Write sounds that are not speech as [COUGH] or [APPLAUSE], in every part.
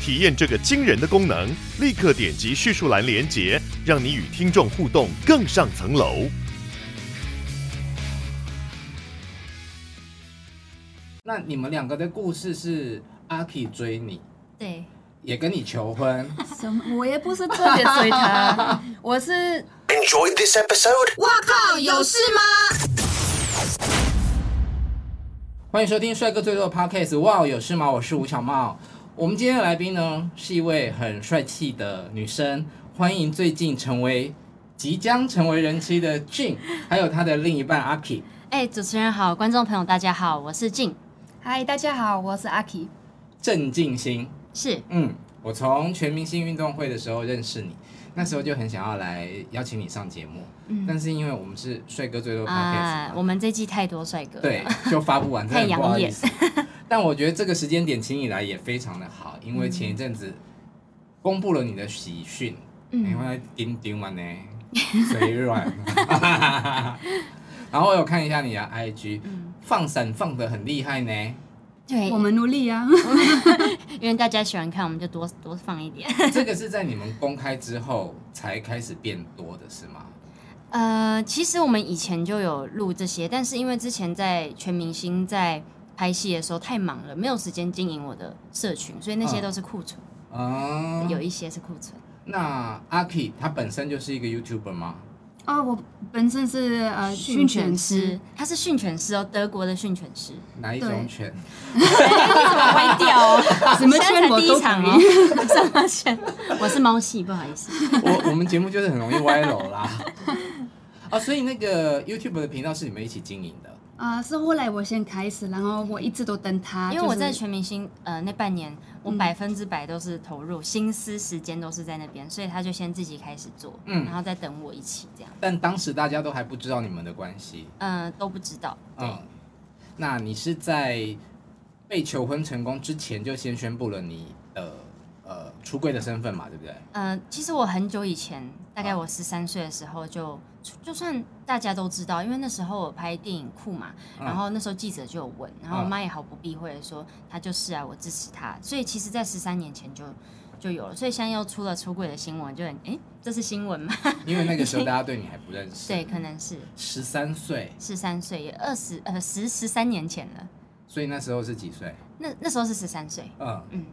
体验这个惊人的功能，立刻点击叙述栏连接，让你与听众互动更上层楼。那你们两个的故事是阿 K 追你，对，也跟你求婚。什么？我也不是特别追他，[LAUGHS] 我是。Enjoy this episode。哇靠，有事吗？欢迎收听帅哥最多的 Podcast。哇，有事吗？我是吴小帽。我们今天的来宾呢，是一位很帅气的女生。欢迎最近成为、即将成为人妻的 Jing，还有她的另一半阿 K。哎，主持人好，观众朋友大家好，我是 Jing。嗨，大家好，我是阿 K，郑静心是，嗯，我从全明星运动会的时候认识你，那时候就很想要来邀请你上节目，嗯，但是因为我们是帅哥最多 Podcast，啊，我们这季太多帅哥，对，就发不完，[LAUGHS] 太养眼。[LAUGHS] 但我觉得这个时间点请你来也非常的好，因为前一阵子公布了你的喜讯，嗯，因为丁丁嘛呢，嘴软，[LAUGHS] 然后我有看一下你的 IG。嗯。放闪放的很厉害呢，对，我们努力啊，[LAUGHS] 因为大家喜欢看，我们就多多放一点。[LAUGHS] 这个是在你们公开之后才开始变多的是吗？呃，其实我们以前就有录这些，但是因为之前在全明星在拍戏的时候太忙了，没有时间经营我的社群，所以那些都是库存。啊、嗯，有一些是库存。那阿 K 他本身就是一个 YouTuber 吗？哦，我本身是呃训犬师，他是训犬师哦，德国的训犬师。哪一种犬？你怎么歪掉？[LAUGHS] 什么犬我都场哦。[LAUGHS] 什么犬？我是猫系，不好意思。我我们节目就是很容易歪楼啦。啊，[LAUGHS] 所以那个 YouTube 的频道是你们一起经营的。啊、呃，是后来我先开始，然后我一直都等他。因为我在全明星呃那半年，我百分之百都是投入、嗯、心思、时间都是在那边，所以他就先自己开始做，嗯，然后再等我一起这样。但当时大家都还不知道你们的关系，嗯、呃，都不知道。嗯，那你是在被求婚成功之前就先宣布了你的呃出柜的身份嘛，对不对？嗯、呃，其实我很久以前，大概我十三岁的时候就。就算大家都知道，因为那时候我拍电影库嘛，然后那时候记者就有问，然后我妈也毫不避讳的说，她就是啊，我支持她。所以其实，在十三年前就就有了。所以现在又出了出柜的新闻，就很哎，这是新闻吗？[LAUGHS] 因为那个时候 [LAUGHS] 大家对你还不认识。对，可能是十三岁，十三岁也二十呃十十三年前了。所以那时候是几岁？那那时候是十三岁。嗯嗯，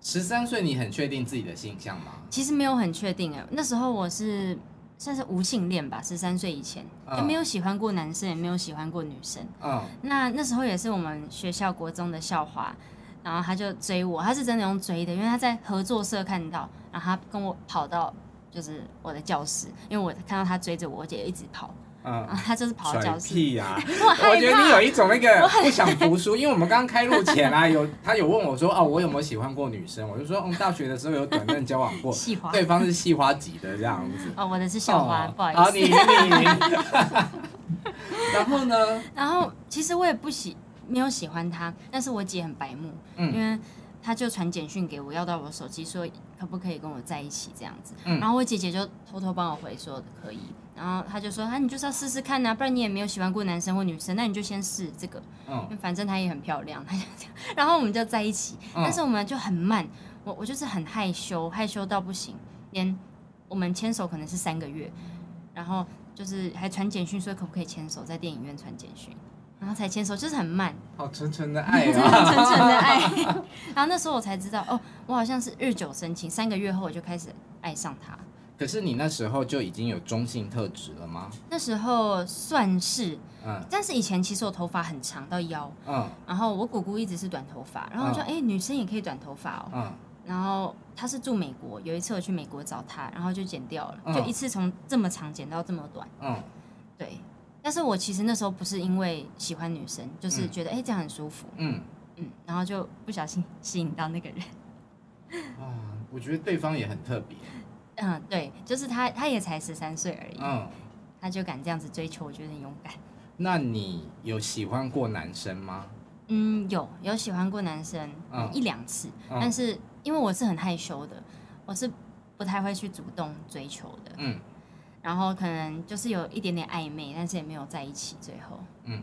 十三岁你很确定自己的性向吗？其实没有很确定哎，那时候我是。算是无性恋吧，十三岁以前就没有喜欢过男生，也没有喜欢过女生。嗯，那那时候也是我们学校国中的校花，然后他就追我，他是真的用追的，因为他在合作社看到，然后他跟我跑到就是我的教室，因为我看到他追着我，我姐一直跑。嗯，他就是跑到教室。屁 [LAUGHS] 呀！我觉得你有一种那个不想读书，[LAUGHS] 因为我们刚刚开录前啊，有他有问我说，哦，我有没有喜欢过女生？我就说，嗯，大学的时候有短暂交往过，对方是系花级的这样子。哦，我的是校花，不好意思。好，你你。[LAUGHS] 然后呢？然后其实我也不喜没有喜欢他，但是我姐很白目，因为他就传简讯给我，要到我手机，说可不可以跟我在一起这样子。然后我姐姐就偷偷帮我回说可以。然后他就说：“啊，你就是要试试看呐，不然你也没有喜欢过男生或女生，那你就先试这个。嗯，反正她也很漂亮，他就这样。然后我们就在一起，但是我们就很慢。我我就是很害羞，害羞到不行，连我们牵手可能是三个月，然后就是还传简讯说可不可以牵手，在电影院传简讯，然后才牵手，就是很慢。好纯纯的爱啊，[LAUGHS] 纯纯的爱。[LAUGHS] 然后那时候我才知道，哦，我好像是日久生情，三个月后我就开始爱上他。”可是你那时候就已经有中性特质了吗？那时候算是，嗯，但是以前其实我头发很长到腰，嗯，然后我姑姑一直是短头发，然后我说，哎、女生也可以短头发哦，嗯，然后她是住美国，有一次我去美国找她，然后就剪掉了，嗯、就一次从这么长剪到这么短，嗯，对，但是我其实那时候不是因为喜欢女生，就是觉得哎、嗯欸、这样很舒服，嗯。嗯，然后就不小心吸引到那个人。[LAUGHS] 啊，我觉得对方也很特别。嗯，对，就是他，他也才十三岁而已。嗯，他就敢这样子追求，我觉得很勇敢。那你有喜欢过男生吗？嗯，有有喜欢过男生，嗯，一两次，嗯，但是因为我是很害羞的，我是不太会去主动追求的。嗯，然后可能就是有一点点暧昧，但是也没有在一起。最后，嗯，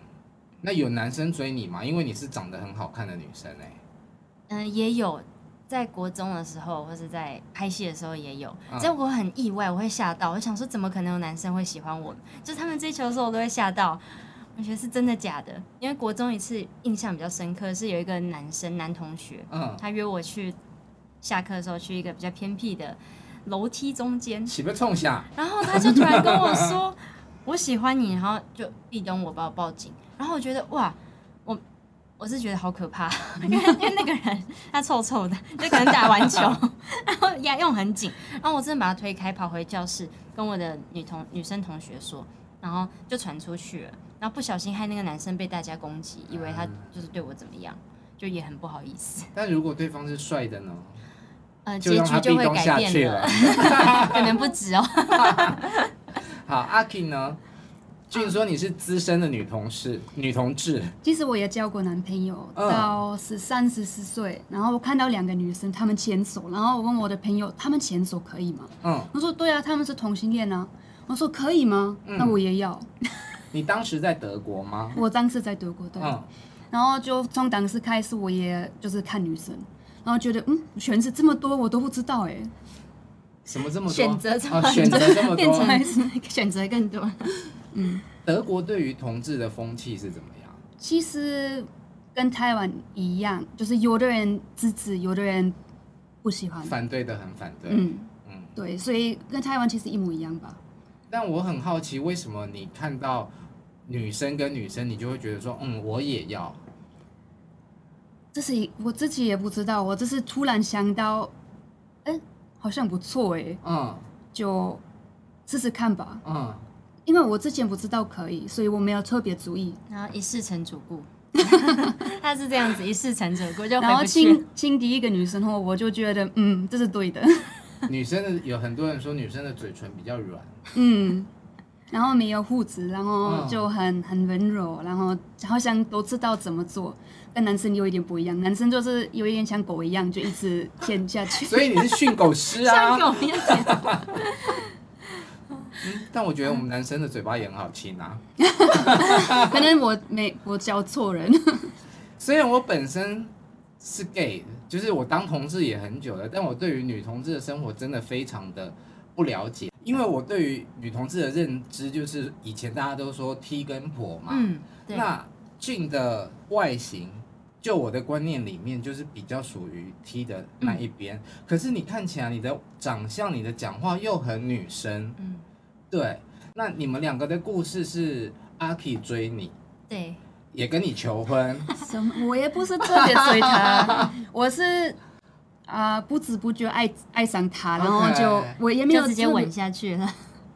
那有男生追你吗？因为你是长得很好看的女生哎。嗯，也有。在国中的时候，或是在拍戏的时候也有，这我很意外，我会吓到，我想说怎么可能有男生会喜欢我？就是他们追求的时候，我都会吓到，我觉得是真的假的。因为国中一次印象比较深刻，是有一个男生男同学，嗯，他约我去下课的时候去一个比较偏僻的楼梯中间，岂不冲下，然后他就突然跟我说 [LAUGHS] 我喜欢你，然后就壁咚我，把我抱紧，然后我觉得哇。我是觉得好可怕，因 [LAUGHS] 为因为那个人他臭臭的，就可能打完球，[LAUGHS] 然后压用很紧，然后我真的把他推开，跑回教室跟我的女同女生同学说，然后就传出去了，然后不小心害那个男生被大家攻击，以为他就是对我怎么样，就也很不好意思。但如果对方是帅的呢？呃，结局就会改变了，[LAUGHS] 可能不止哦。好，阿 King 呢？据说你是资深的女同事、女同志。其实我也交过男朋友，到十三、十四岁，然后我看到两个女生，她们牵手，然后我问我的朋友，她们牵手可以吗？嗯，我说对啊，他们是同性恋啊。我说可以吗？嗯、那我也要。你当时在德国吗？我当时在德国，对。嗯、然后就从当时开始，我也就是看女生，然后觉得嗯，选择这么多，我都不知道哎。什么这么多？选择这么多，哦、选择这么多，[LAUGHS] 变成 [LAUGHS] 选择更多。嗯，德国对于同志的风气是怎么样？其实跟台湾一样，就是有的人支持，有的人不喜欢，反对的很反对。嗯嗯，对，所以跟台湾其实一模一样吧。但我很好奇，为什么你看到女生跟女生，你就会觉得说，嗯，我也要？这是我自己也不知道，我只是突然想到，哎，好像不错哎，嗯，就试试看吧，嗯。因为我之前不知道可以，所以我没有特别注意。然后一试成主顾，[LAUGHS] 他是这样子一试成主顾就。然后亲亲第一个女生后，我就觉得嗯，这是对的。[LAUGHS] 女生的有很多人说女生的嘴唇比较软，嗯，然后没有胡子，然后就很很温柔，然后好像都知道怎么做，跟男生有一点不一样。男生就是有一点像狗一样，就一直 [LAUGHS] 舔下去。所以你是训狗师啊？像狗一样。嗯，但我觉得我们男生的嘴巴也很好亲啊。[LAUGHS] 可能我没我教错人。[LAUGHS] 虽然我本身是 gay，就是我当同志也很久了，但我对于女同志的生活真的非常的不了解。因为我对于女同志的认知就是以前大家都说 T 跟婆嘛，嗯，对。那俊的外形，就我的观念里面就是比较属于 T 的那一边。嗯，可是你看起来你的长相、你的讲话又很女生，嗯。对，那你们两个的故事是阿 K 追你，对，也跟你求婚。什么？我也不是特别追他，[LAUGHS] 我是啊、呃，不知不觉爱爱上他，然后就我也没有直接吻下去了，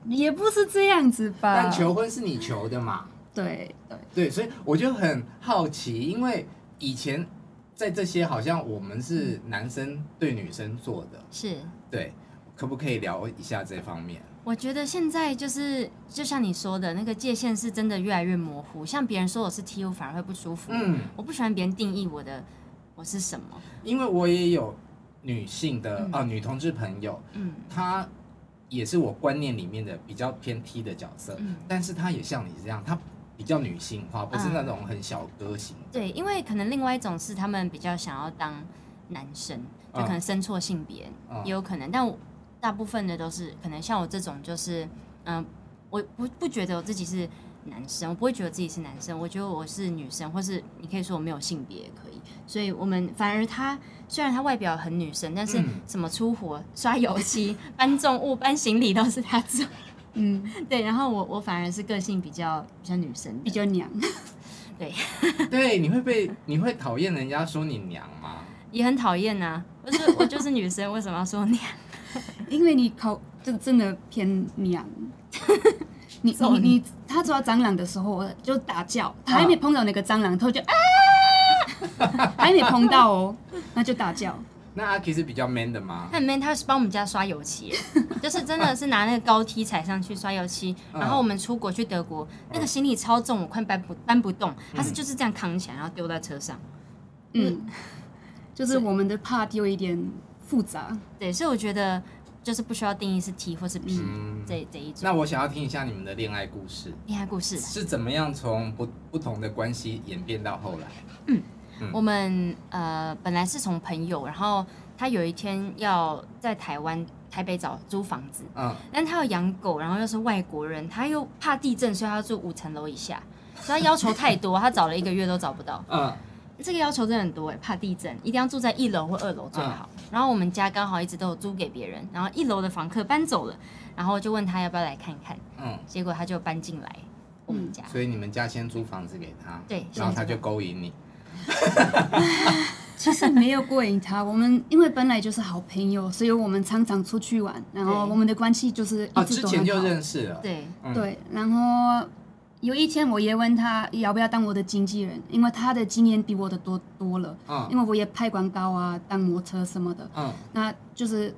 也不是这样子吧。但求婚是你求的嘛？对对对，所以我就很好奇，因为以前在这些好像我们是男生对女生做的，是对，可不可以聊一下这方面？我觉得现在就是，就像你说的那个界限是真的越来越模糊。像别人说我是 T，我反而会不舒服。嗯，我不喜欢别人定义我的我是什么。因为我也有女性的啊、嗯呃、女同志朋友，嗯，她也是我观念里面的比较偏 T 的角色，嗯，但是她也像你这样，她比较女性化，不是那种很小歌型、嗯。对，因为可能另外一种是他们比较想要当男生，就可能生错性别、嗯、也有可能，但我。大部分的都是可能像我这种，就是嗯、呃，我不不觉得我自己是男生，我不会觉得自己是男生，我觉得我是女生，或是你可以说我没有性别也可以。所以我们反而他虽然他外表很女生，但是什么出活、刷油漆、[LAUGHS] 搬重物、搬行李都是他做。[LAUGHS] 嗯，对。然后我我反而是个性比较比较女生，比较娘。[LAUGHS] 对对，你会被你会讨厌人家说你娘吗？也很讨厌呐，我是我就是女生，为什么要说娘？[LAUGHS] 因为你口就真的偏娘，[LAUGHS] 你你你他抓蟑螂的时候就大叫，他还没碰到那个蟑螂头就啊，[LAUGHS] 还没碰到哦，那就大叫。那阿 K 是比较 man 的吗？他很 man，他是帮我们家刷油漆，就是真的是拿那个高梯踩上去刷油漆。然后我们出国去德国，那个行李超重，我快搬不搬不动，他是就是这样扛起来，然后丢在车上。嗯，就是我们的 part 有一点复杂，对，所以我觉得就是不需要定义是 T 或是 P 这这一种。那我想要听一下你们的恋爱故事，恋爱故事。是怎么样从不不同的关系演变到后来？嗯。我们呃本来是从朋友，然后他有一天要在台湾台北找租房子，嗯，但他要养狗，然后又是外国人，他又怕地震，所以他要住五层楼以下，所以他要求太多，他找了一个月都找不到，嗯，这个要求真的很多哎，怕地震，一定要住在一楼或二楼最好。嗯，然后我们家刚好一直都有租给别人，然后一楼的房客搬走了，然后就问他要不要来看看，嗯，结果他就搬进来我们家，所以你们家先租房子给他，对，然后他就勾引你。[LAUGHS] 其实没有勾引他，我们因为本来就是好朋友，所以我们常常出去玩，然后我们的关系就是一直都很好。之前就认识了。对、嗯、对，然后有一天我也问他要不要当我的经纪人，因为他的经验比我的多多了。嗯。因为我也拍广告啊，当模特什么的。嗯。那就是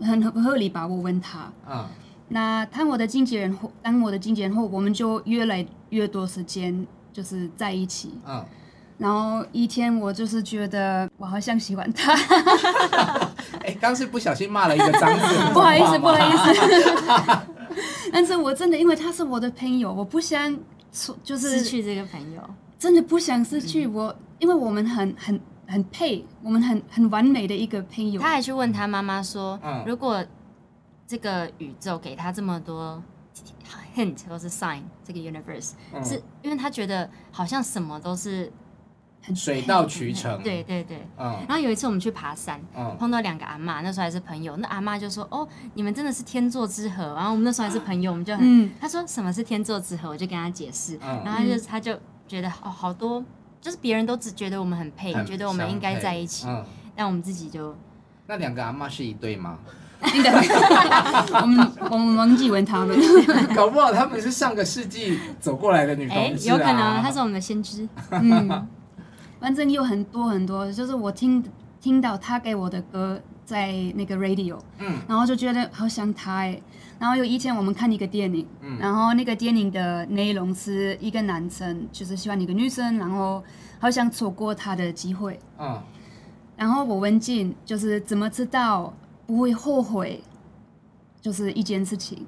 很合理吧？我问他。嗯。那当我的经纪人后，当我的经纪人后，我们就越来越多时间就是在一起。嗯。然后一天，我就是觉得我好像喜欢他。[LAUGHS] 哎、欸，刚是不小心骂了一个脏字，[LAUGHS] 不好意思，不好意思。但是我真的因为他是我的朋友，我不想就是失去这个朋友，真的不想失去我，嗯、因为我们很很很配，我们很很完美的一个朋友。他还去问他妈妈说，嗯、如果这个宇宙给他这么多 hint 或是 sign，这个 universe、嗯、是因为他觉得好像什么都是。水到渠成，对对对，嗯。然后有一次我们去爬山，嗯，碰到两个阿妈，那时候还是朋友。那阿妈就说：“哦，你们真的是天作之合。”然后我们那时候还是朋友，我们就很，嗯，他说什么是天作之合，我就跟他解释，然后他就他就觉得哦，好多就是别人都只觉得我们很配，觉得我们应该在一起，嗯，但我们自己就那两个阿妈是一对吗？我 [LAUGHS] 们我们忘记问他们，[LAUGHS] 搞不好他们是上个世纪走过来的女同志啊，有可能他是我们的先知，嗯。反正有很多很多，就是我听听到他给我的歌在那个 radio，嗯，然后就觉得好想他哎。然后有一天我们看一个电影，嗯，然后那个电影的内容是一个男生就是喜欢一个女生，然后好想错过他的机会，嗯，然后我问静就是怎么知道不会后悔，就是一件事情，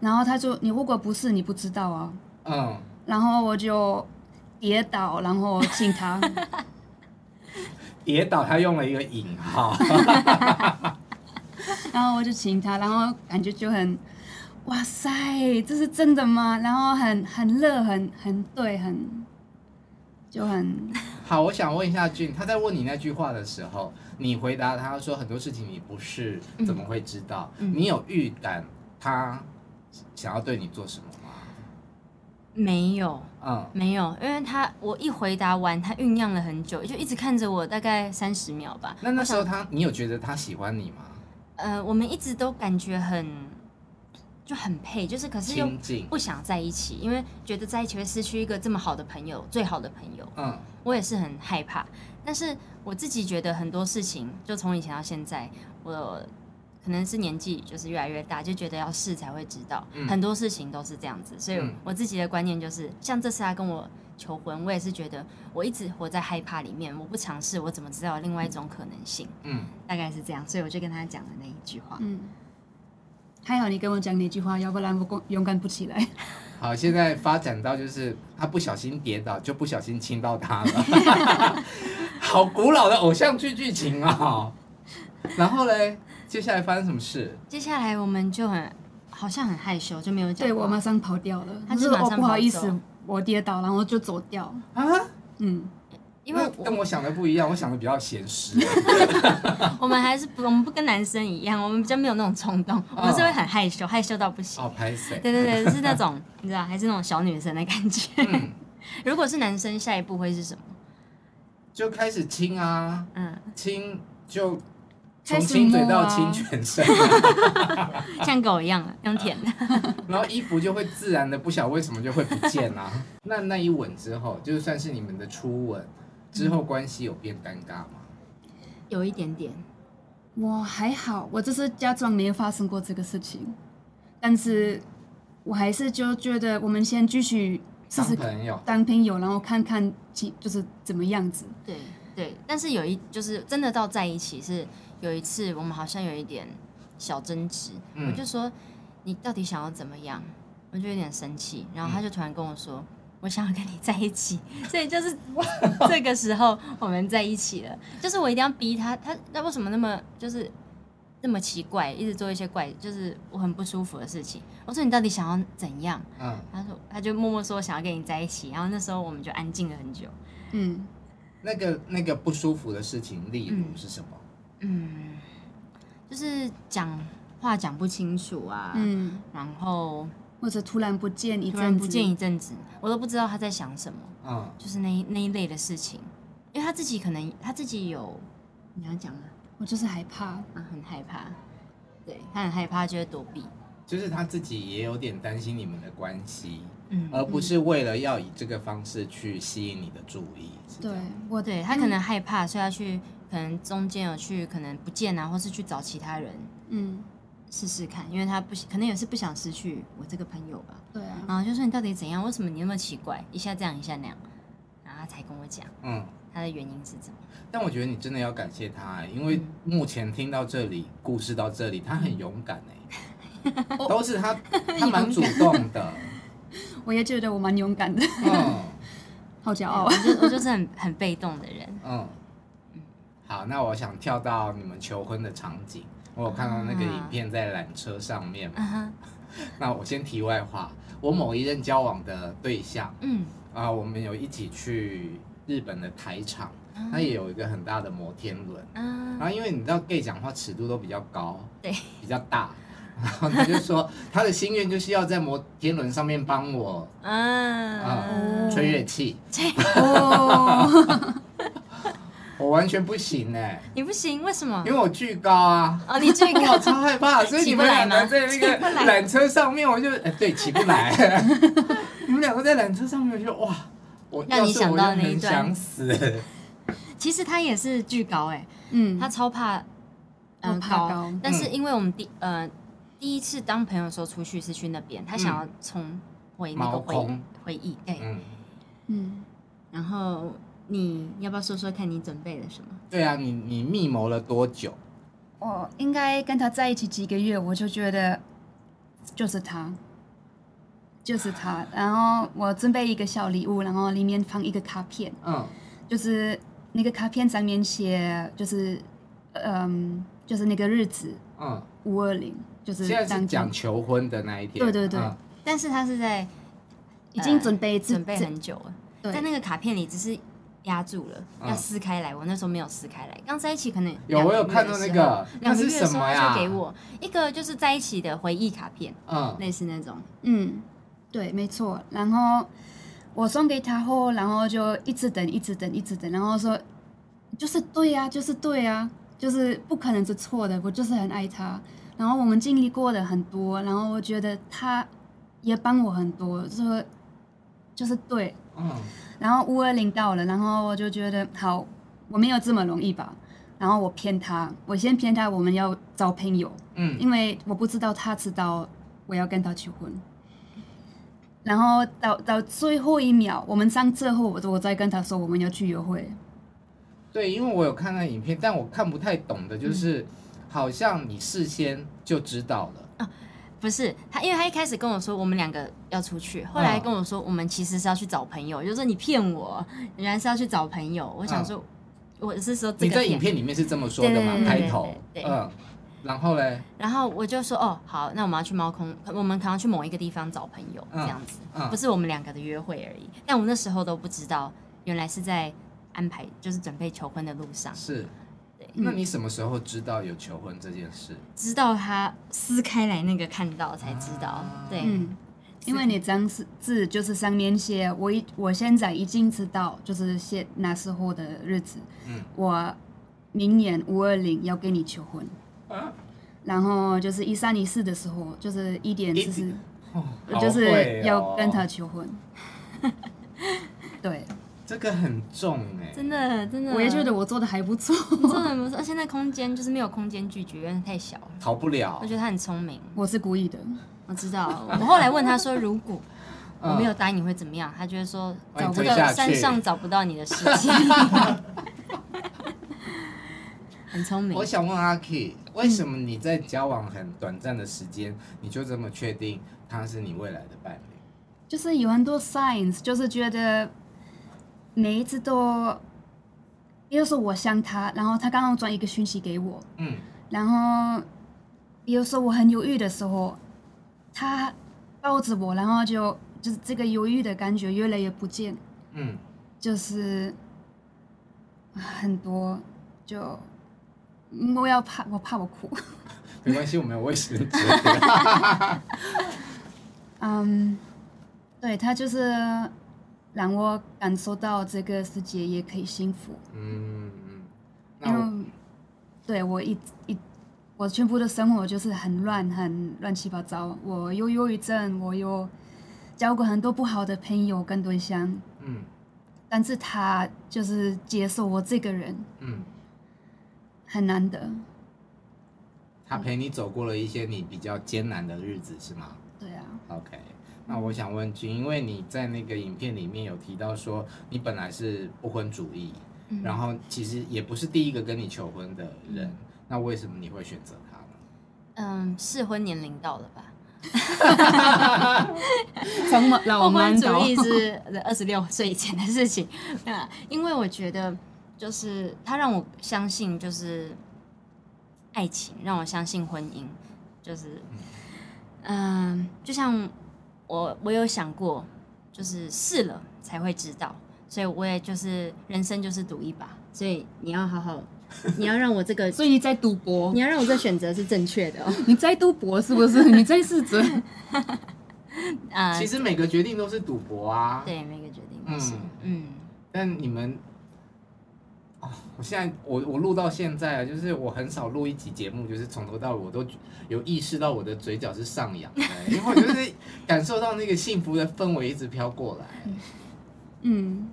然后他说你如果不是你不知道啊，嗯，然后我就。跌倒，然后请他。跌倒，他用了一个引号。[LAUGHS] 然后我就请他，然后感觉就很，哇塞，这是真的吗？然后很很热，很很对，很就很。[LAUGHS] 好，我想问一下俊，他在问你那句话的时候，你回答他说很多事情你不是怎么会知道？嗯、你有预感他想要对你做什么？没有，嗯，没有，因为他我一回答完，他酝酿了很久，就一直看着我，大概三十秒吧。那那时候他，你有觉得他喜欢你吗？呃，我们一直都感觉很就很配，就是可是又不想在一起，因为觉得在一起会失去一个这么好的朋友，最好的朋友。嗯，我也是很害怕，但是我自己觉得很多事情，就从以前到现在，我。可能是年纪就是越来越大，就觉得要试才会知道，嗯、很多事情都是这样子。所以我自己的观念就是，像这次他跟我求婚，我也是觉得我一直活在害怕里面，我不尝试，我怎么知道另外一种可能性？嗯，大概是这样，所以我就跟他讲了那一句话。嗯，还好你跟我讲那句话，要不然我勇敢不起来。[LAUGHS] 好，现在发展到就是他不小心跌倒，就不小心亲到他了，[LAUGHS] 好古老的偶像剧剧情啊！然后嘞。接下来发生什么事？接下来我们就很好像很害羞，就没有讲。对，我马上跑掉了。他就说：“哦，不好意思，我跌倒，然后就走掉。”啊？嗯，因为跟我想的不一样，我想的比较咸湿。[LAUGHS] 我们还是不，我们不跟男生一样，我们比较没有那种冲动，我们是会很害羞，害羞到不行。哦，拍谢。对对对，是那种你知道，还是那种小女生的感觉。[LAUGHS] 如果是男生，下一步会是什么？就开始亲啊，嗯，亲就。从亲嘴到亲全身，[LAUGHS] 像狗一样用舔的，[LAUGHS] 然后衣服就会自然的不晓得为什么就会不见啊。[LAUGHS] 那那一吻之后，就算是你们的初吻之后，关系有变尴尬吗？有一点点。我还好，我这是假装没有发生过这个事情，但是我还是就觉得我们先继续试试朋友当朋友，然后看看就是怎么样子。对对，但是有一就是真的到在一起是有一次，我们好像有一点小争执，嗯、我就说你到底想要怎么样？我就有点生气，然后他就突然跟我说。嗯我想要跟你在一起，[LAUGHS] 所以就是 [LAUGHS] 这个时候我们在一起了。就是我一定要逼他，他那为什么那么就是那么奇怪，一直做一些怪，就是我很不舒服的事情。我说你到底想要怎样？嗯，他说他就默默说想要跟你在一起，然后那时候我们就安静了很久。嗯，那个那个不舒服的事情，例如是什么？嗯，嗯，就是讲话讲不清楚啊。嗯，然后。或者突然不见一阵子，突然不见一阵子，我都不知道他在想什么。嗯，就是那那一类的事情，因为他自己可能他自己有，你要讲啊，我就是害怕，啊，很害怕，对，他很害怕，就会躲避。就是他自己也有点担心你们的关系，嗯，而不是为了要以这个方式去吸引你的注意。对，我对他可能害怕，所以他去可能中间有去可能不见啊，或是去找其他人，嗯。试试看，因为他不可能也是不想失去我这个朋友吧。对啊。然后就说你到底怎样？为什么你那么奇怪？一下这样，一下那样。然后他才跟我讲，嗯，他的原因是怎么？但我觉得你真的要感谢他，因为目前听到这里，故事到这里，他很勇敢哎，[LAUGHS] 都是他，[LAUGHS] 他蛮主动的。[LAUGHS] 我也觉得我蛮勇敢的。嗯。好骄傲。我就我就是很很被动的人。嗯。好，那我想跳到你们求婚的场景。我有看到那个影片在缆车上面嘛，uh. [LAUGHS] 那我先题外话，我某一任交往的对象，嗯，啊，我们有一起去日本的台场，他、uh. 也有一个很大的摩天轮，uh huh. 然后因为你知道 gay 讲话尺度都比较高，对、uh，huh. 比较大，然后他就说 [LAUGHS] 他的心愿就是要在摩天轮上面帮我，嗯、uh，huh. 吹乐器。[LAUGHS] 我完全不行哎、欸！你不行？为什么？因为我巨高啊！哦，你巨高，[LAUGHS] 我超害怕。[LAUGHS] 所以你们两个在那个缆车上面，我就哎、欸，对，起不来。[LAUGHS] 你们两个在缆车上面，我就哇，我让你想到那一段，想死。其实他也是巨高哎、欸，嗯，他超怕，嗯，高。高但是因为我们第呃第一次当朋友的时候出去是去那边，他想要重回那个回空回忆，对，嗯，嗯，然后。你要不要说说看你准备了什么？对啊，你你密谋了多久？我应该跟他在一起几个月，我就觉得就是他，就是他。然后我准备一个小礼物，然后里面放一个卡片，嗯，就是那个卡片上面写，就是嗯，就是那个日子，嗯，五二零，就是现在是讲求婚的那一天，对对对。嗯、但是他是在已经准备、呃、准备很久了，对在那个卡片里只是。压住了，要撕开来。我那时候没有撕开来，刚在一起可能有，我有看到那个，两个月的时候他就给我一个，就是在一起的回忆卡片，嗯，类似那种，嗯，对，没错。然后我送给他后，然后就一直等，一直等，一直等，然后说就是对呀，就是对呀，就是不可能是错的，我就是很爱他。然后我们经历过的很多，然后我觉得他也帮我很多，说就是对，嗯。然后五二零到了，然后我就觉得好，我没有这么容易吧。然后我骗他，我先骗他我们要找朋友，嗯，因为我不知道他知道我要跟他求婚。然后到到最后一秒，我们上车后，我我再跟他说我们要去约会。对，因为我有看那影片，但我看不太懂的就是，嗯、好像你事先就知道了。不是他，因为他一开始跟我说我们两个要出去，后来跟我说我们其实是要去找朋友，就是说你骗我，原来是要去找朋友。我想说，我是说这个。你在影片里面是这么说的吗？开头，嗯，然后嘞？然后我就说哦，好，那我们要去猫空，我们可能去某一个地方找朋友，这样子，不是我们两个的约会而已。但我那时候都不知道，原来是在安排，就是准备求婚的路上。是。那你什么时候知道有求婚这件事？知道他撕开来那个看到才知道，啊、对，嗯，因为你张字就是上面写我一我现在已经知道，就是写那时候的日子，嗯，我明年五二零要跟你求婚，啊、然后就是一三一四的时候，就是一点就是，哦、就是要跟他求婚。这个很重哎，真的真的，我也觉得我做的还不错，做的很不错。现在空间就是没有空间拒绝，因为太小了，逃不了。我觉得他很聪明，我是故意的，我知道。我后来问他说，如果我没有答应你会怎么样？他觉得说找不到山上找不到你的事情。[LAUGHS] 很聪明。我想问阿 K，为什么你在交往很短暂的时间，嗯、你就这么确定他是你未来的伴侣？就是有很多 signs，就是觉得每一次都，比如说我想他，然后他刚刚转一个讯息给我，嗯，然后有时候我很犹豫的时候，他抱着我，然后就就是这个犹豫的感觉越来越不见，嗯，就是很多就。我要怕，我怕我哭。[LAUGHS] 没关系，我没有卫生纸。[LAUGHS] 嗯，对，他就是让我感受到这个世界也可以幸福。嗯嗯。然后，对我一一，我全部的生活就是很乱，很乱七八糟。我有忧郁症，我有交过很多不好的朋友跟对象。嗯。但是他就是接受我这个人。嗯。很难得，他陪你走过了一些你比较艰难的日子，是吗？对啊。OK，那我想问君，因为你在那个影片里面有提到说，你本来是不婚主义，嗯、然后其实也不是第一个跟你求婚的人，嗯、那为什么你会选择他呢？嗯，适婚年龄到了吧？[LAUGHS] 从老不婚主义 [LAUGHS] 是二十六岁以前的事情，因为我觉得。就是他让我相信，就是爱情，让我相信婚姻，就是，嗯、呃，就像我我有想过，就是试了才会知道，所以我也就是人生就是赌一把，所以你要好好，你要让我这个，[LAUGHS] 所以你在赌博，你要让我这选择是正确的哦，[LAUGHS] 你在赌博是不是？你在试着，啊，其实每个决定都是赌博啊，对，每个决定都是，嗯，嗯，但你们。哦，我现在我我录到现在啊，就是我很少录一集节目，就是从头到尾我都有意识到我的嘴角是上扬的，因为我就是 [LAUGHS] 感受到那个幸福的氛围一直飘过来。嗯，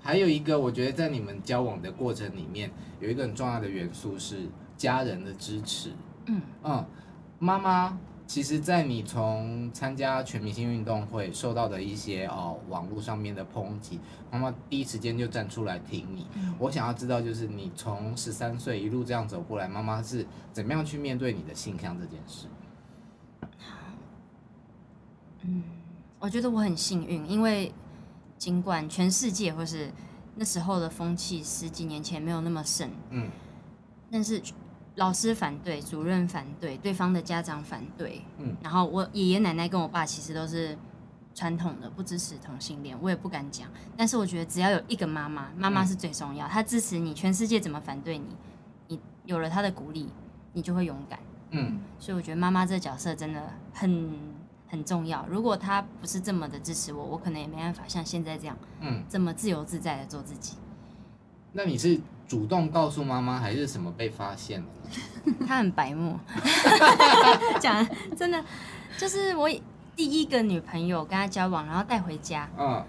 还有一个，我觉得在你们交往的过程里面，有一个很重要的元素是家人的支持。嗯嗯，妈妈。其实，在你从参加全明星运动会受到的一些哦网络上面的抨击，妈妈第一时间就站出来挺你。嗯、我想要知道，就是你从十三岁一路这样走过来，妈妈是怎么样去面对你的性向这件事？嗯，我觉得我很幸运，因为尽管全世界或是那时候的风气十几年前没有那么盛，嗯，但是。老师反对，主任反对，对方的家长反对，嗯，然后我爷爷奶奶跟我爸其实都是传统的，不支持同性恋，我也不敢讲。但是我觉得只要有一个妈妈，妈妈是最重要，她支持你，全世界怎么反对你，你有了她的鼓励，你就会勇敢，嗯。所以我觉得妈妈这角色真的很很重要。如果她不是这么的支持我，我可能也没办法像现在这样，嗯，这么自由自在的做自己。那你是主动告诉妈妈，还是什么被发现了呢？[LAUGHS] 他很白目，[LAUGHS] 讲真的，就是我第一个女朋友跟他交往，然后带回家。嗯，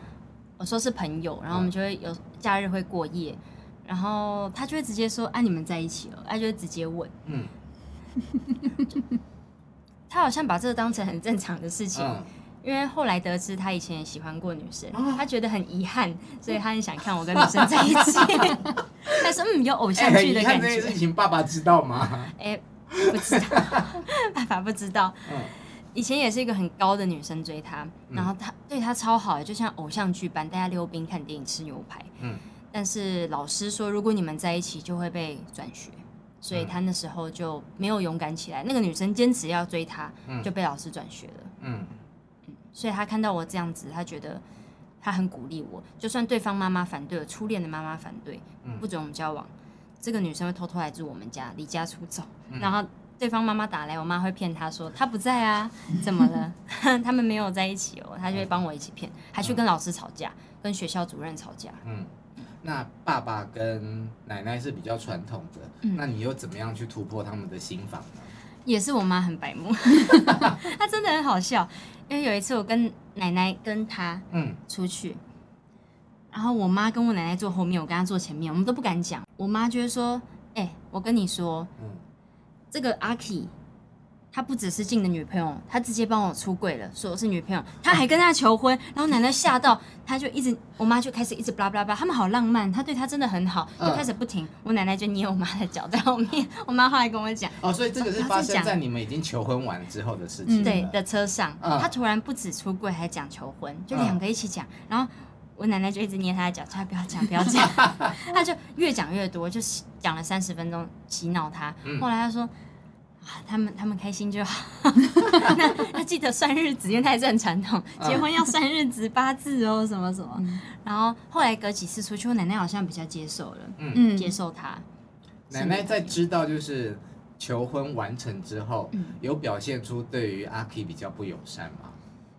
我说是朋友，然后我们就会有假日会过夜，然后他就会直接说：“啊，你们在一起了。”他就会直接问。嗯，[LAUGHS] 他好像把这个当成很正常的事情。嗯因为后来得知他以前也喜欢过女生，他觉得很遗憾，所以他很想看我跟女生在一起。[LAUGHS] 他说：“嗯，有偶像剧的感觉。”这件事情爸爸知道吗？哎，不知道，[LAUGHS] 爸爸不知道。以前也是一个很高的女生追他，然后他对他超好，就像偶像剧般，大家溜冰、看电影、吃牛排。嗯。但是老师说，如果你们在一起，就会被转学，所以他那时候就没有勇敢起来。那个女生坚持要追他，就被老师转学了。嗯。所以他看到我这样子，他觉得他很鼓励我。就算对方妈妈反对了，初恋的妈妈反对，不准我们交往，嗯、这个女生会偷偷来住我们家，离家出走。嗯、然后对方妈妈打来，我妈会骗他说他不在啊，[LAUGHS] 怎么了？[LAUGHS] 他们没有在一起哦，他就会帮我一起骗，还去跟老师吵架，跟学校主任吵架。嗯，那爸爸跟奶奶是比较传统的，嗯、那你又怎么样去突破他们的心防呢？也是我妈很白目，[LAUGHS] 她真的很好笑。因为有一次我跟奶奶跟她嗯出去，然后我妈跟我奶奶坐后面，我跟她坐前面，我们都不敢讲。我妈就会说：“哎、欸，我跟你说，嗯，这个阿 K。”他不只是进的女朋友，他直接帮我出柜了，说我是女朋友，他还跟他求婚，然后奶奶吓到，他就一直，我妈就开始一直巴拉巴拉，他们好浪漫，他对他真的很好，就开始不停，我奶奶就捏我妈的脚在后面，我妈后来跟我讲，哦，所以这个是发生在你们已经求婚完之后的事情，对的车上，他突然不止出柜，还讲求婚，就两个一起讲，然后我奶奶就一直捏他的脚，叫他不要讲，不要讲，[LAUGHS] 他就越讲越多，就讲了三十分钟洗脑他，后来他说。他们他们开心就好。[LAUGHS] 那他记得算日子，因为他也是很传统，结婚要算日子、八字哦，什么什么。然后后来隔几次出去，我奶奶好像比较接受了，嗯，接受他。奶奶在知道就是求婚完成之后，有表现出对于阿 K 比较不友善吗？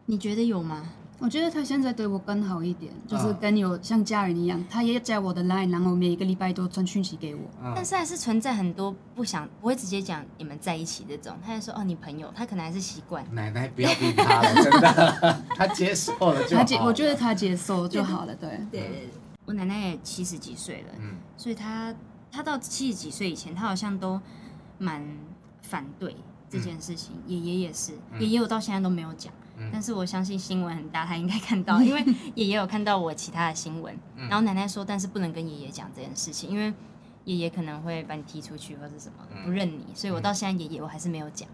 你觉得有吗？我觉得他现在对我更好一点，就是跟有像家人一样，他也加我的 line，然后每一个礼拜都传讯息给我。但是还是存在很多不想不会直接讲你们在一起这种，他就说哦你朋友，他可能还是习惯。奶奶不要逼他了，真的，[LAUGHS] 他接受了就好了。他接，我觉得他接受就好了，对。对，对，我奶奶也七十几岁了，嗯，所以他他到七十几岁以前，他好像都蛮反对这件事情。爷爷也是，爷爷我到现在都没有讲。但是我相信新闻很大，他应该看到，[LAUGHS] 因为爷爷有看到我其他的新闻。然后奶奶说，但是不能跟爷爷讲这件事情，因为爷爷可能会把你踢出去或者什么，不认你。所以我到现在爷爷我还是没有讲。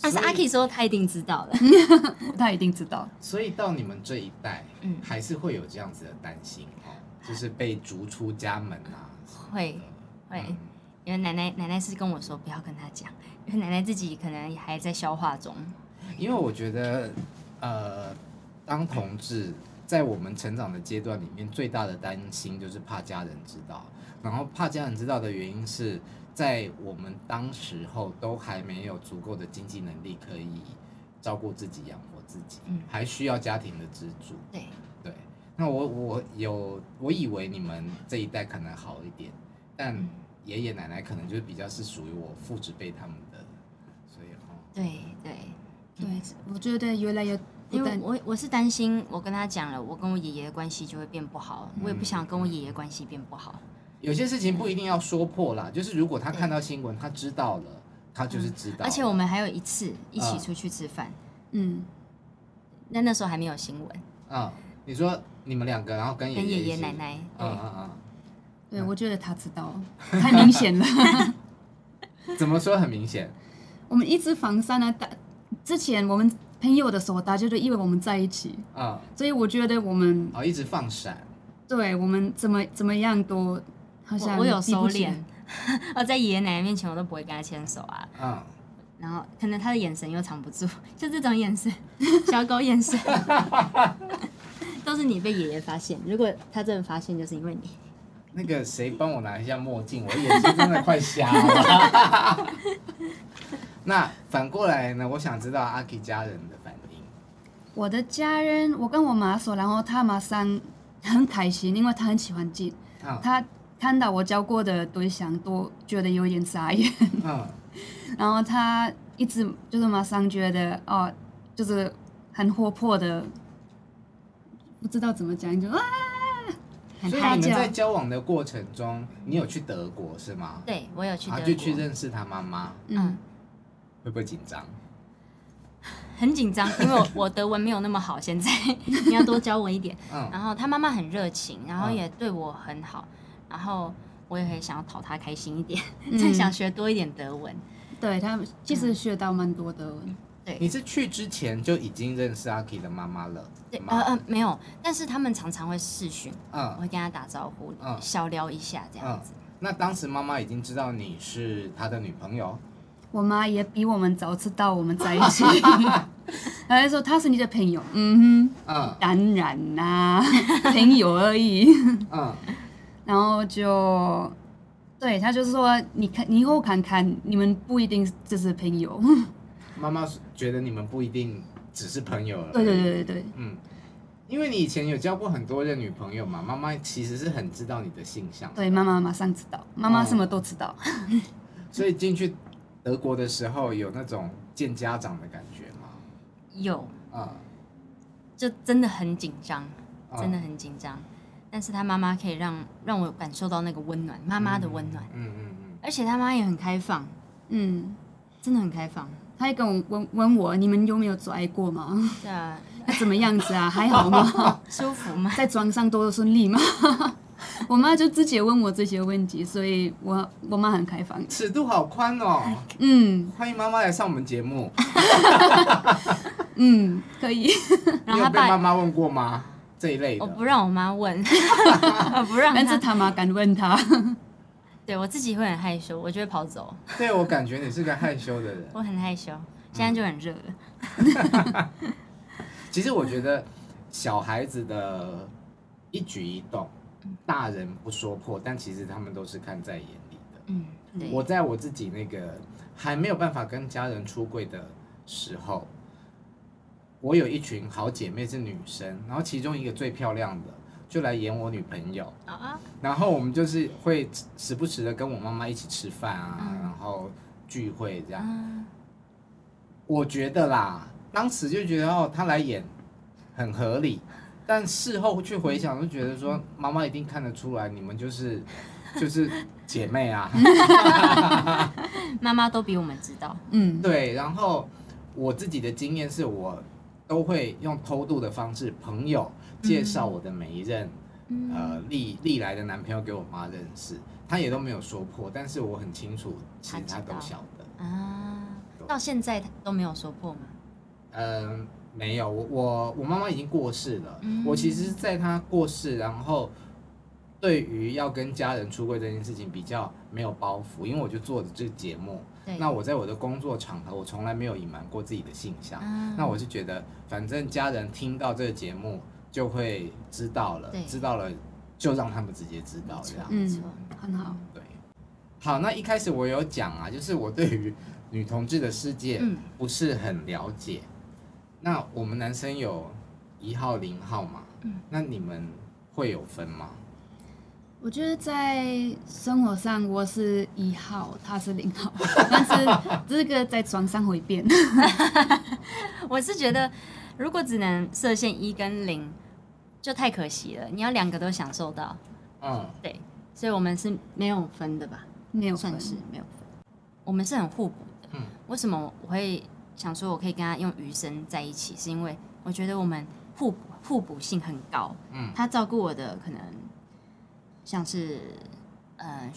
但是阿 K 说他一定知道了，[LAUGHS] 他一定知道。所以到你们这一代，嗯，还是会有这样子的担心哦，就是被逐出家门啊。会会，因为奶奶奶奶是跟我说不要跟他讲，因为奶奶自己可能还在消化中。因为我觉得，呃，当同志在我们成长的阶段里面，最大的担心就是怕家人知道。然后怕家人知道的原因是在我们当时候都还没有足够的经济能力可以照顾自己、养活自己，还需要家庭的资助。对对。那我我有我以为你们这一代可能好一点，但爷爷奶奶可能就是比较是属于我父执辈他们的，所以哈。对对。对，我觉得越来越，因为我我是担心，我跟他讲了，我跟我爷爷的关系就会变不好，我也不想跟我爷爷关系变不好。有些事情不一定要说破啦，就是如果他看到新闻，他知道了，他就是知道。而且我们还有一次一起出去吃饭，嗯，那那时候还没有新闻。嗯，你说你们两个，然后跟爷跟爷爷奶奶，嗯嗯嗯，对，我觉得他知道，太明显了。[LAUGHS] 怎么说很明显？我们一直防散啊，打。之前我们朋友的时候，大家都以为我们在一起啊，所以我觉得我们哦一直放闪，对我们怎么怎么样都好像我，我有收敛，[LAUGHS] 我在爷爷奶奶面前我都不会跟他牵手啊，嗯，然后可能他的眼神又藏不住，[LAUGHS] 就这种眼神，小狗眼神，都是你被爷爷发现，如果他真的发现，就是因为你。那个谁帮我拿一下墨镜，我眼睛真的快瞎了。[LAUGHS] 那反过来呢？我想知道阿 K 家人的反应。我的家人，我跟我妈说，然后他马上很开心，因为他很喜欢静。哦、他看到我交过的对象，都觉得有点傻眼。嗯、哦。[LAUGHS] 然后他一直就是马上觉得哦，就是很活泼的，不知道怎么讲，就啊。所以你们在交往的过程中，你有去德国是吗？对，我有去德国，就去认识他妈妈。嗯。会不会紧张？很紧张，因为我 [LAUGHS] 我德文没有那么好，现在 [LAUGHS] 你要多教我一点。嗯，然后他妈妈很热情，然后也对我很好，然后我也很想要讨他开心一点，再、嗯、[LAUGHS] 想学多一点德文。对，他其实学到蛮多德文。对，你是去之前就已经认识阿 K 的妈妈了？对，呃呃，没有，但是他们常常会视讯，嗯，我会跟他打招呼，嗯，小聊一下这样子。嗯、那当时妈妈已经知道你是他的女朋友？我妈也比我们早知道我们在一起，[LAUGHS] 她就说她是你的朋友，嗯哼，嗯，当然啦，[LAUGHS] 朋友而已，嗯，然后就，对，他就是说，你看，你以后看看，你们不一定只是朋友。妈妈觉得你们不一定只是朋友了。对对对对对，嗯，因为你以前有交过很多任女朋友嘛，妈妈其实是很知道你的性向。对，妈妈马上知道，妈妈什么都知道，哦、所以进去。德国的时候有那种见家长的感觉吗？有啊，嗯、就真的很紧张。真的很紧张。但是他妈妈可以让让我感受到那个温暖，妈妈的温暖。嗯嗯嗯。而且他妈也很开放，嗯，真的很开放。他还跟我问问我，你们有没有做爱过吗？对啊。怎么样子啊？还好吗？[LAUGHS] 舒服吗？在床上都顺利吗？[LAUGHS] 我妈就直接问我这些问题，所以我我妈很开放，尺度好宽哦。嗯，欢迎妈妈来上我们节目。[LAUGHS] 嗯，可以。你有被妈妈问过吗？这一类的。我不让我妈问，我不让。但是他妈敢问他。对，我自己会很害羞，我就会跑走。[LAUGHS] 对，我感觉你是个害羞的人。[LAUGHS] 我很害羞，现在就很热了。[LAUGHS] 其实我觉得小孩子的一举一动。大人不说破，但其实他们都是看在眼里的。嗯，我在我自己那个还没有办法跟家人出柜的时候，我有一群好姐妹是女生，然后其中一个最漂亮的就来演我女朋友。啊，然后我们就是会时不时的跟我妈妈一起吃饭啊，然后聚会这样。我觉得啦，当时就觉得哦，她来演很合理。但事后去回想，就觉得说妈妈一定看得出来，你们就是 [LAUGHS] 就是姐妹啊。[LAUGHS] 妈妈都比我们知道，嗯，对。然后我自己的经验是我都会用偷渡的方式，朋友介绍我的每一任、嗯、呃历历来的男朋友给我妈认识，他也都没有说破，但是我很清楚，其实他都晓得啊。到现在都没有说破吗？嗯、呃。没有，我我我妈妈已经过世了。嗯、我其实在她过世，然后对于要跟家人出柜这件事情比较没有包袱，因为我就做的这个节目。那我在我的工作场合，我从来没有隐瞒过自己的性向。嗯、那我就觉得，反正家人听到这个节目就会知道了，知道了就让他们直接知道这样。嗯，很好。对，好，那一开始我有讲啊，就是我对于女同志的世界不是很了解。嗯那我们男生有一号零号嘛？嗯，那你们会有分吗？我觉得在生活上我是一号，他是零号，[LAUGHS] 但是这个在床上会变。[LAUGHS] 我是觉得，如果只能设限一跟零，就太可惜了。你要两个都享受到。嗯，对，所以我们是没有分的吧？没有算是没有分。我们是很互补的。嗯，为什么我会？想说，我可以跟他用余生在一起，是因为我觉得我们互补互补性很高。嗯，他照顾我的可能像是呃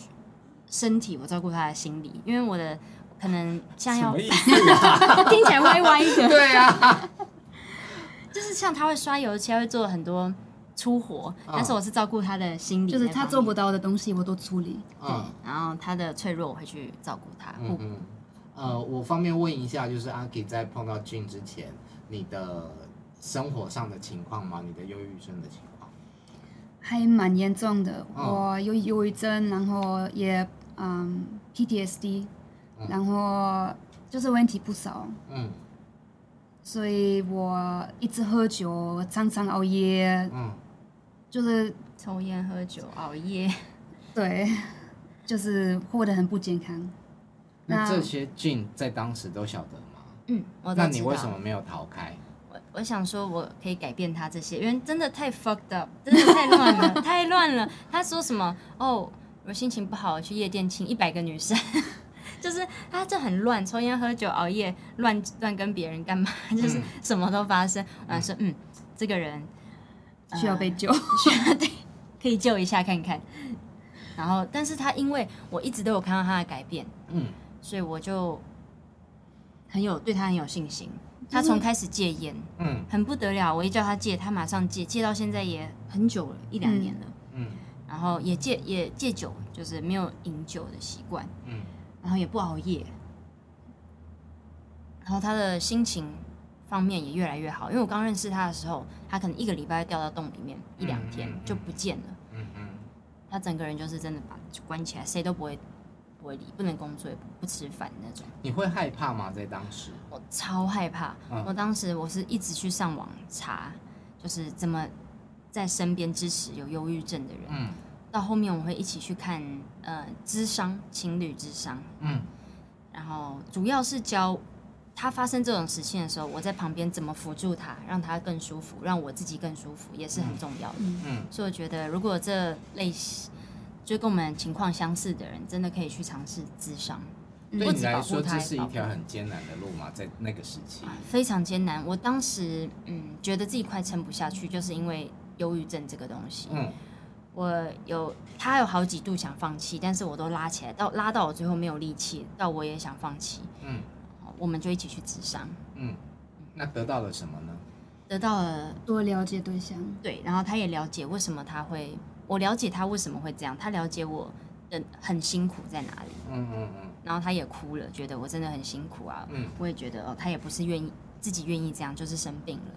身体，我照顾他的心理，因为我的可能像要、啊、[LAUGHS] 听起来歪歪的。[LAUGHS] 对啊，就是像他会刷油漆，他会做很多粗活，哦、但是我是照顾他的心理，就是他做不到的东西我都处理。对，嗯、然后他的脆弱我会去照顾他。嗯。嗯呃，我方便问一下，就是阿 K 在碰到 Jin 之前，你的生活上的情况吗？你的忧郁症的情况？还蛮严重的，哦、我有忧郁症，然后也嗯 PTSD，嗯然后就是问题不少。嗯。所以我一直喝酒，常常熬夜。嗯。就是抽烟、喝酒、熬夜。对，就是活得很不健康。那这些 Jin 在当时都晓得吗？嗯，我那你为什么没有逃开？我我想说，我可以改变他这些，因为真的太 fucked up，[LAUGHS] 真的太乱了，[LAUGHS] 太乱了。他说什么？哦，我心情不好，去夜店亲一百个女生，就是他就很乱，抽烟喝酒熬夜，乱乱跟别人干嘛，[LAUGHS] 就是什么都发生。我说，嗯，这个人需要被救，[LAUGHS] 需要对，可以救一下看看。然后，但是他因为我一直都有看到他的改变，嗯。所以我就很有对他很有信心。他从开始戒烟，嗯，很不得了。我一叫他戒，他马上戒，戒到现在也很久了，一两年了，嗯。然后也戒也戒酒，就是没有饮酒的习惯，嗯。然后也不熬夜。然后他的心情方面也越来越好。因为我刚认识他的时候，他可能一个礼拜掉到洞里面一两天就不见了，嗯嗯。他整个人就是真的把关起来，谁都不会。不会理，不能工作，也不不吃饭那种。你会害怕吗？在当时，我超害怕。嗯、我当时我是一直去上网查，就是怎么在身边支持有忧郁症的人。嗯。到后面我会一起去看呃智商情侣智商。嗯。然后主要是教他发生这种事情的时候，我在旁边怎么辅助他，让他更舒服，让我自己更舒服，也是很重要的。嗯，嗯，所以我觉得，如果这类型就跟我们情况相似的人，真的可以去尝试智商。对你来说，这是一条很艰难的路吗？在那个时期，非常艰难。我当时嗯，觉得自己快撑不下去，就是因为忧郁症这个东西。嗯，我有他有好几度想放弃，但是我都拉起来，到拉到我最后没有力气，到我也想放弃。嗯，我们就一起去咨商。嗯，那得到了什么呢？得到了多了解对象。对，然后他也了解为什么他会，我了解他为什么会这样，他了解我的很辛苦在哪里。嗯嗯嗯。然后他也哭了，觉得我真的很辛苦啊。嗯，我也觉得哦，他也不是愿意自己愿意这样，就是生病了。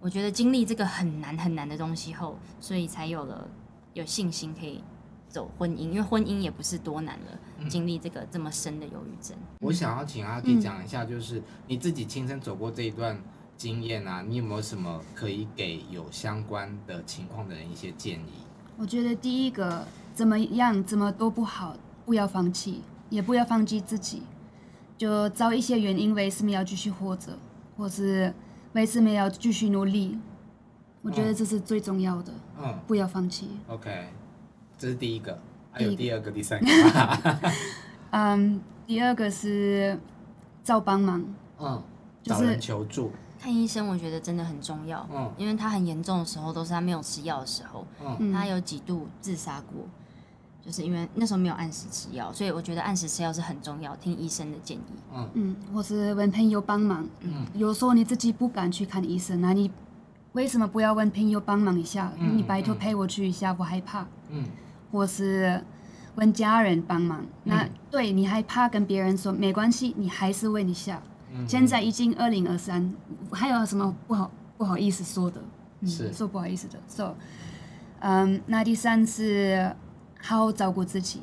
我觉得经历这个很难很难的东西后，所以才有了有信心可以走婚姻，因为婚姻也不是多难了。嗯，经历这个这么深的忧郁症，我想要请阿 K 讲一下，就是你自己亲身走过这一段经验啊，你有没有什么可以给有相关的情况的人一些建议？我觉得第一个怎么样怎么都不好，不要放弃。也不要放弃自己，就找一些原因为什么要继续活着，或是为什么要继续努力。我觉得这是最重要的。嗯，不要放弃。OK，这是第一个，还有第二个、第三个。[LAUGHS] 嗯，第二个是找帮忙。嗯，找人求助。看医生，我觉得真的很重要。嗯，因为他很严重的时候，都是他没有吃药的时候。嗯，他有几度自杀过。就是因为那时候没有按时吃药，所以我觉得按时吃药是很重要，听医生的建议。嗯嗯，或是问朋友帮忙。嗯，有时候你自己不敢去看医生，那你为什么不要问朋友帮忙一下？嗯、你拜托陪我去一下，我害怕。嗯，或是问家人帮忙。那、嗯、对你害怕跟别人说没关系，你还是问一下。嗯，现在已经二零二三，还有什么不好不好意思说的？是说不好意思的。So，嗯，那第三是。好好照顾自己，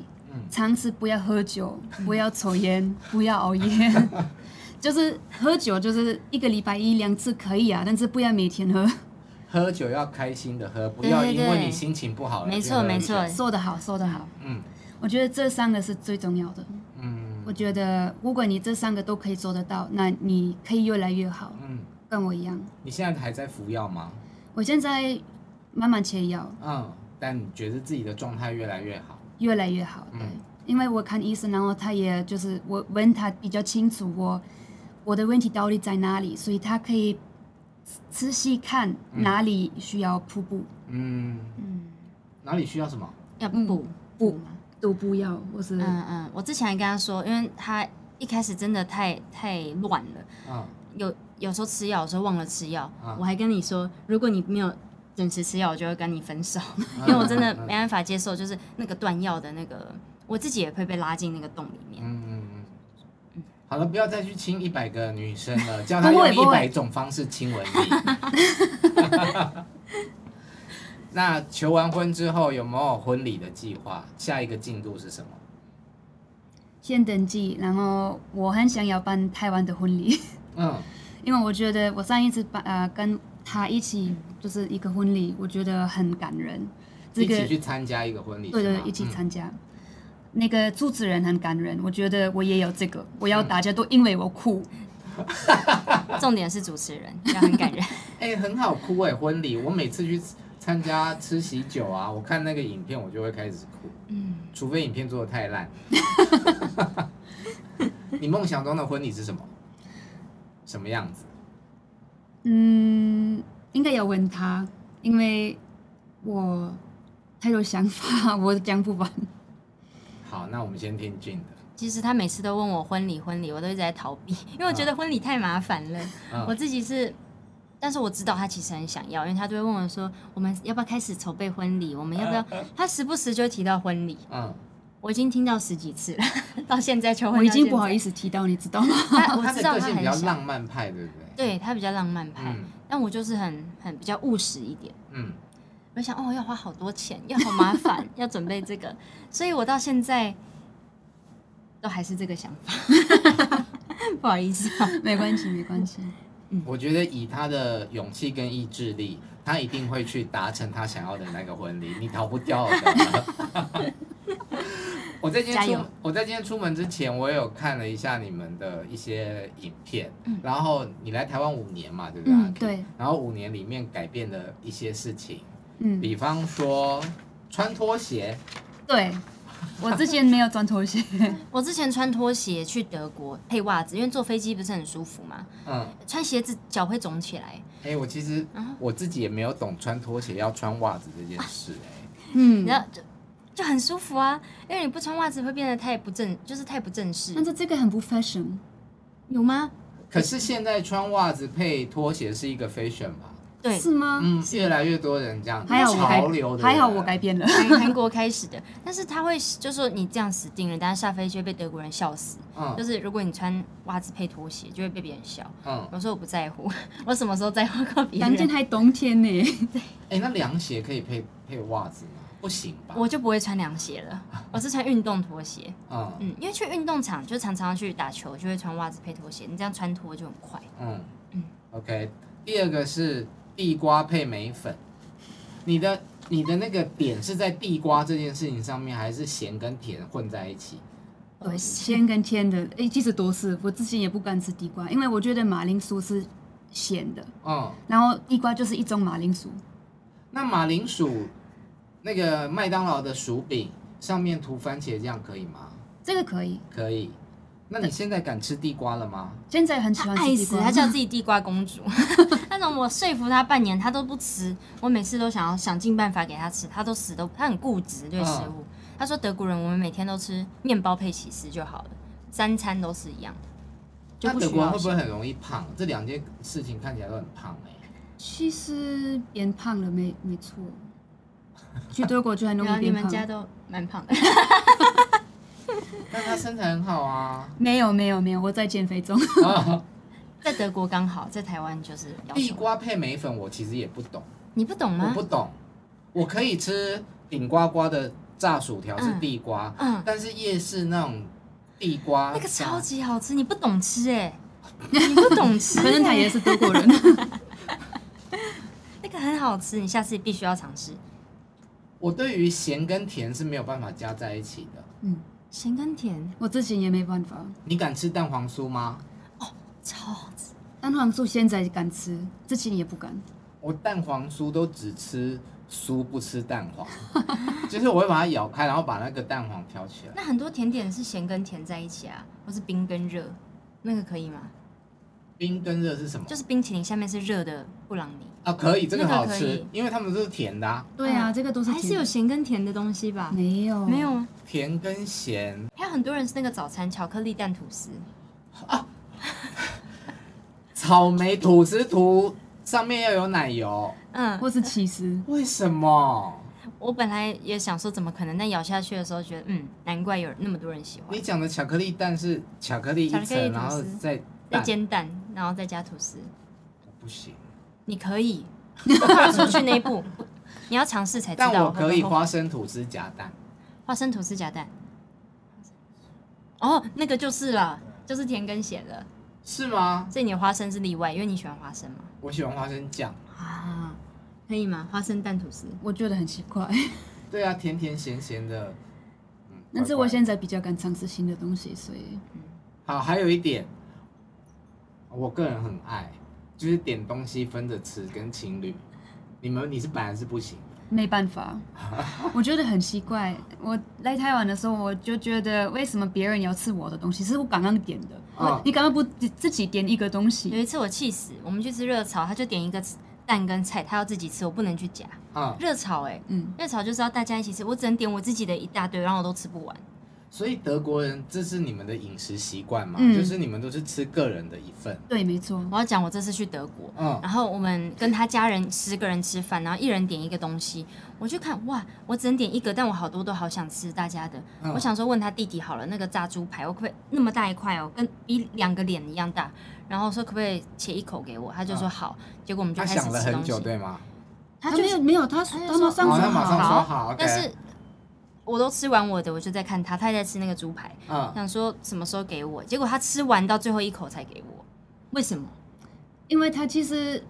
尝试不要喝酒，[LAUGHS] 不要抽烟，不要熬夜。[LAUGHS] 就是喝酒，就是一个礼拜一两次可以啊，但是不要每天喝。[LAUGHS] 喝酒要开心的喝，不要因为你心情不好。没错没错，说得好说得好。嗯，我觉得这三个是最重要的。嗯，我觉得如果你这三个都可以做得到，那你可以越来越好。嗯，跟我一样。你现在还在服药吗？我现在慢慢切药。嗯。但你觉得自己的状态越来越好，越来越好，对，嗯、因为我看医生，然后他也就是我问他比较清楚我我的问题到底在哪里，所以他可以仔细看哪里需要瀑布，嗯。嗯，哪里需要什么？要补补都不要，我是嗯嗯，我之前还跟他说，因为他一开始真的太太乱了，嗯，有有时候吃药，有时候忘了吃药，嗯、我还跟你说，如果你没有。准时吃药，我就会跟你分手，[LAUGHS] 因为我真的没办法接受，就是那个断药的那个，我自己也会被拉进那个洞里面。嗯嗯嗯。好了，不要再去亲一百个女生了，[LAUGHS] 叫她用一百种方式亲吻你。[LAUGHS] 那求完婚之后有没有婚礼的计划？下一个进度是什么？先登记，然后我很想要办台湾的婚礼。嗯，因为我觉得我上一次办呃跟。他一起就是一个婚礼，我觉得很感人。这个、一起去参加一个婚礼，对对，一起参加。嗯、那个主持人很感人，我觉得我也有这个，我要大家都因为我哭。嗯、[LAUGHS] 重点是主持人要很感人。[LAUGHS] 哎、欸，很好哭哎、欸，婚礼我每次去参加吃喜酒啊，我看那个影片我就会开始哭。嗯，除非影片做的太烂。[LAUGHS] 你梦想中的婚礼是什么？什么样子？嗯，应该要问他，因为我太多想法，我讲不完。好，那我们先听 Jane 的。其实他每次都问我婚礼，婚礼，我都一直在逃避，[LAUGHS] 因为我觉得婚礼太麻烦了。嗯、我自己是，但是我知道他其实很想要，因为他就会问我说：“我们要不要开始筹备婚礼？我们要不要？”他时不时就提到婚礼。嗯。我已经听到十几次了，[LAUGHS] 到现在求婚，我已经不好意思提到，你知道吗？他我知道他很比较浪漫派，对不对？对，他比较浪漫派，嗯、但我就是很很比较务实一点。嗯，我想哦，要花好多钱，[LAUGHS] 要好麻烦，[LAUGHS] 要准备这个，所以我到现在都还是这个想法。[LAUGHS] 不好意思啊，没关系，没关系。嗯，我觉得以他的勇气跟意志力，他一定会去达成他想要的那个婚礼，你逃不掉的。我在今天出我在今天出门之前，我也有看了一下你们的一些影片，嗯、然后你来台湾五年嘛，对不对？嗯、对。然后五年里面改变的一些事情，嗯，比方说穿拖鞋，对。我之前没有穿拖鞋，[LAUGHS] 我之前穿拖鞋去德国配袜子，因为坐飞机不是很舒服嘛。嗯，穿鞋子脚会肿起来。哎、欸，我其实我自己也没有懂穿拖鞋要穿袜子这件事、欸，哎，嗯，然后就就很舒服啊，因为你不穿袜子会变得太不正，就是太不正式。但是这个很不 fashion，有吗？可是现在穿袜子配拖鞋是一个 fashion 吧？对，是吗？嗯，越来越多人这样，还好潮流的，还好我改变了。韩国开始的，但是他会就说你这样死定了，等下下飞机会被德国人笑死。嗯，就是如果你穿袜子配拖鞋，就会被别人笑。嗯，我说我不在乎，[LAUGHS] 我什么时候在乎过别人？反正还冬天呢。[LAUGHS] 对，哎，那凉鞋可以配配袜子吗？不行吧？我就不会穿凉鞋了，[LAUGHS] 我是穿运动拖鞋。嗯嗯，因为去运动场就常常去打球，就会穿袜子配拖鞋，你这样穿脱就很快。嗯嗯，OK，第二个是。地瓜配梅粉，你的你的那个点是在地瓜这件事情上面，还是咸跟甜混在一起？对，咸跟甜的，哎，其实都是。我之前也不敢吃地瓜，因为我觉得马铃薯是咸的。嗯。然后地瓜就是一种马铃薯。那马铃薯那个麦当劳的薯饼上面涂番茄酱可以吗？这个可以。可以。那你现在敢吃地瓜了吗？现在很喜欢吃地瓜，爱死，他叫自己地瓜公主。[LAUGHS] 那种我说服他半年，他都不吃。我每次都想要想尽办法给他吃，他都死都，他很固执对食物。嗯、他说德国人，我们每天都吃面包配起司就好了，三餐都是一样的。那德国人会不会很容易胖？这两件事情看起来都很胖哎、欸。其实变胖了没没错，[LAUGHS] 去德国就很容易变胖。你们家都蛮胖的。但他身材很好啊！没有没有没有，我在减肥中。[LAUGHS] 在德国刚好，在台湾就是地瓜配梅粉，我其实也不懂。你不懂吗？我不懂。我可以吃顶呱呱的炸薯条是地瓜，嗯，但是夜市那种地瓜那个超级好吃，你不懂吃哎，你不懂吃，反正他也是德国人。[LAUGHS] 那个很好吃，你下次必须要尝试。我对于咸跟甜是没有办法加在一起的，嗯。咸跟甜，我之前也没办法。你敢吃蛋黄酥吗？哦，超好吃！蛋黄酥现在敢吃，之前也不敢。我蛋黄酥都只吃酥，不吃蛋黄。[LAUGHS] 就是我会把它咬开，然后把那个蛋黄挑起来。那很多甜点是咸跟甜在一起啊，或是冰跟热，那个可以吗？冰跟热是什么？就是冰淇淋下面是热的布朗尼。啊，可以，这个好吃，因为他们都是甜的啊。对啊，这个都是还是有咸跟甜的东西吧？没有，没有。甜跟咸，还有很多人是那个早餐巧克力蛋吐司啊，[LAUGHS] 草莓吐司涂上面要有奶油，嗯，或是起司。为什么？我本来也想说怎么可能，但咬下去的时候觉得，嗯，难怪有那么多人喜欢。你讲的巧克力蛋是巧克力一层，然后再再煎蛋，然后再加吐司。不行。你可以跨出去那一步，你要尝试才知道。但我可以花生吐司夹蛋，花生吐司夹蛋。哦，那个就是了，就是甜跟咸的。是吗？所以你的花生是例外，因为你喜欢花生吗？我喜欢花生酱啊，可以吗？花生蛋吐司，我觉得很奇怪。[LAUGHS] 对啊，甜甜咸咸的。[LAUGHS] 嗯，但是我现在比较敢尝试新的东西，所以。好，还有一点，我个人很爱。就是点东西分着吃，跟情侣，你们你是本来是不行，没办法，[LAUGHS] 我觉得很奇怪。我来台湾的时候，我就觉得为什么别人要吃我的东西，是我刚刚点的，哦、你刚刚不自己点一个东西？有一次我气死，我们去吃热炒，他就点一个蛋跟菜，他要自己吃，我不能去夹。啊、热炒哎、欸，嗯，热炒就是要大家一起吃，我只能点我自己的一大堆，然后我都吃不完。[LAUGHS] 所以德国人，这是你们的饮食习惯吗？嗯、就是你们都是吃个人的一份。对，没错。我要讲，我这次去德国，嗯，然后我们跟他家人十个人吃饭，然后一人点一个东西。我就看，哇，我只能点一个，但我好多都好想吃大家的。嗯、我想说问他弟弟好了，那个炸猪排，我可不可以那么大一块哦，跟比两个脸一样大？然后说可不可以切一口给我？他就说好。嗯、结果我们就开始吃东西。他想了很久，对吗？他就没有没有，他他马上说好，好，但是。我都吃完我的，我就在看他，他也在吃那个猪排，嗯、想说什么时候给我，结果他吃完到最后一口才给我，为什么？因为他其实